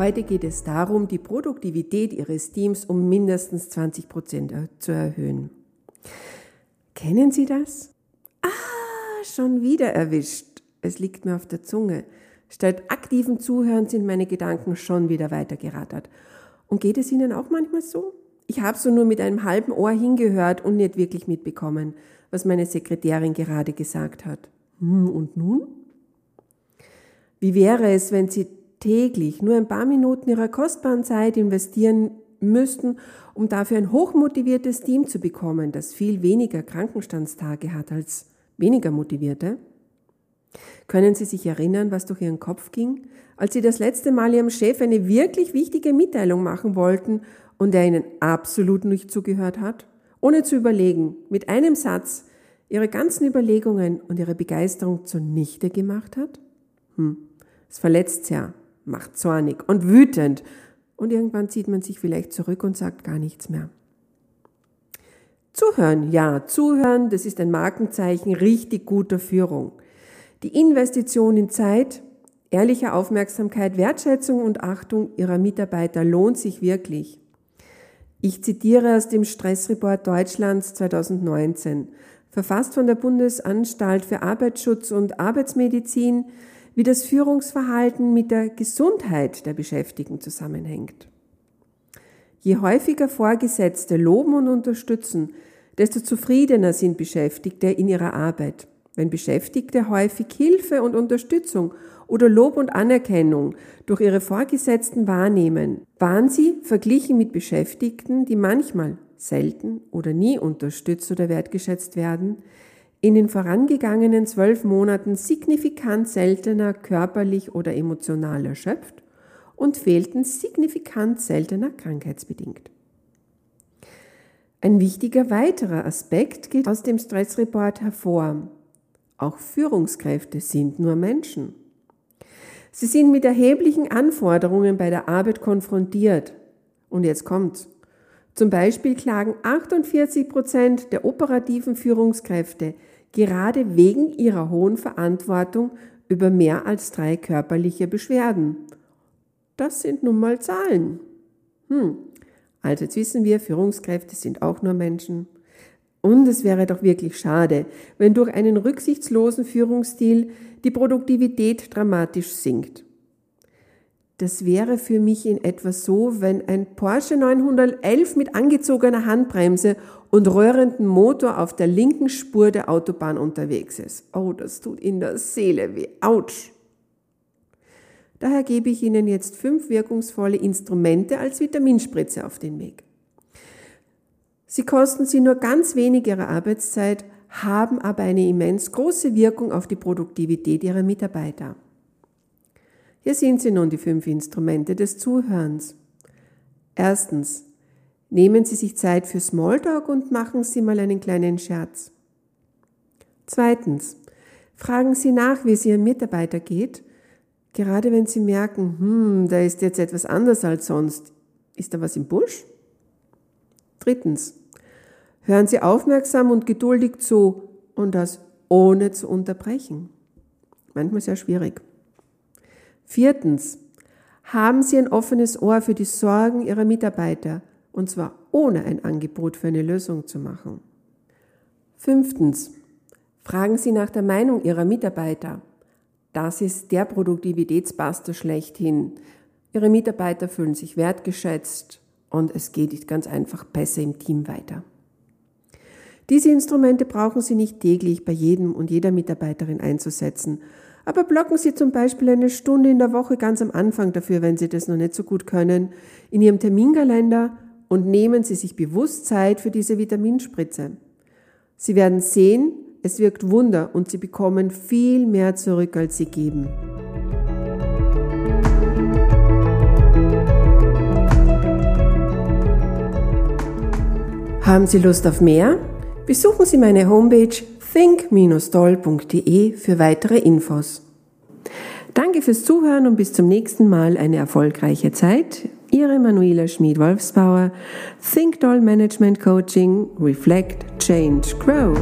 Heute geht es darum, die Produktivität Ihres Teams um mindestens 20 Prozent zu erhöhen. Kennen Sie das? Ah, schon wieder erwischt. Es liegt mir auf der Zunge. Statt aktiven Zuhören sind meine Gedanken schon wieder weitergerattert. Und geht es Ihnen auch manchmal so? Ich habe so nur mit einem halben Ohr hingehört und nicht wirklich mitbekommen, was meine Sekretärin gerade gesagt hat. Hm, und nun? Wie wäre es, wenn Sie täglich nur ein paar Minuten ihrer kostbaren Zeit investieren müssten, um dafür ein hochmotiviertes Team zu bekommen, das viel weniger Krankenstandstage hat als weniger motivierte? Können Sie sich erinnern, was durch Ihren Kopf ging, als Sie das letzte Mal Ihrem Chef eine wirklich wichtige Mitteilung machen wollten und er Ihnen absolut nicht zugehört hat? Ohne zu überlegen, mit einem Satz Ihre ganzen Überlegungen und Ihre Begeisterung zunichte gemacht hat? Hm, es verletzt ja macht zornig und wütend und irgendwann zieht man sich vielleicht zurück und sagt gar nichts mehr. Zuhören, ja, zuhören, das ist ein Markenzeichen richtig guter Führung. Die Investition in Zeit, ehrliche Aufmerksamkeit, Wertschätzung und Achtung ihrer Mitarbeiter lohnt sich wirklich. Ich zitiere aus dem Stressreport Deutschlands 2019, verfasst von der Bundesanstalt für Arbeitsschutz und Arbeitsmedizin, wie das Führungsverhalten mit der Gesundheit der Beschäftigten zusammenhängt. Je häufiger Vorgesetzte loben und unterstützen, desto zufriedener sind Beschäftigte in ihrer Arbeit. Wenn Beschäftigte häufig Hilfe und Unterstützung oder Lob und Anerkennung durch ihre Vorgesetzten wahrnehmen, waren sie, verglichen mit Beschäftigten, die manchmal selten oder nie unterstützt oder wertgeschätzt werden, in den vorangegangenen zwölf Monaten signifikant seltener körperlich oder emotional erschöpft und fehlten signifikant seltener krankheitsbedingt. Ein wichtiger weiterer Aspekt geht aus dem Stressreport hervor. Auch Führungskräfte sind nur Menschen. Sie sind mit erheblichen Anforderungen bei der Arbeit konfrontiert. Und jetzt kommt's. Zum Beispiel klagen 48 Prozent der operativen Führungskräfte gerade wegen ihrer hohen Verantwortung über mehr als drei körperliche Beschwerden. Das sind nun mal Zahlen. Hm. Also jetzt wissen wir, Führungskräfte sind auch nur Menschen. Und es wäre doch wirklich schade, wenn durch einen rücksichtslosen Führungsstil die Produktivität dramatisch sinkt. Das wäre für mich in etwa so, wenn ein Porsche 911 mit angezogener Handbremse und röhrenden Motor auf der linken Spur der Autobahn unterwegs ist. Oh, das tut in der Seele weh. Autsch! Daher gebe ich Ihnen jetzt fünf wirkungsvolle Instrumente als Vitaminspritze auf den Weg. Sie kosten Sie nur ganz wenig Ihrer Arbeitszeit, haben aber eine immens große Wirkung auf die Produktivität Ihrer Mitarbeiter. Hier sind sie nun die fünf Instrumente des Zuhörens. Erstens, nehmen Sie sich Zeit für Smalltalk und machen Sie mal einen kleinen Scherz. Zweitens, fragen Sie nach, wie es Ihrem Mitarbeiter geht, gerade wenn Sie merken, hm, da ist jetzt etwas anders als sonst. Ist da was im Busch? Drittens, hören Sie aufmerksam und geduldig zu und das ohne zu unterbrechen. Manchmal sehr schwierig. Viertens, haben Sie ein offenes Ohr für die Sorgen Ihrer Mitarbeiter, und zwar ohne ein Angebot für eine Lösung zu machen. Fünftens, fragen Sie nach der Meinung Ihrer Mitarbeiter. Das ist der Produktivitätsbuster schlechthin. Ihre Mitarbeiter fühlen sich wertgeschätzt und es geht ganz einfach besser im Team weiter. Diese Instrumente brauchen Sie nicht täglich bei jedem und jeder Mitarbeiterin einzusetzen, aber blocken Sie zum Beispiel eine Stunde in der Woche ganz am Anfang dafür, wenn Sie das noch nicht so gut können, in Ihrem Terminkalender und nehmen Sie sich bewusst Zeit für diese Vitaminspritze. Sie werden sehen, es wirkt Wunder und Sie bekommen viel mehr zurück, als Sie geben. Haben Sie Lust auf mehr? Besuchen Sie meine Homepage think-doll.de für weitere Infos. Danke fürs Zuhören und bis zum nächsten Mal eine erfolgreiche Zeit. Ihre Manuela Schmid-Wolfsbauer, Think Doll Management Coaching, Reflect, Change, Grow.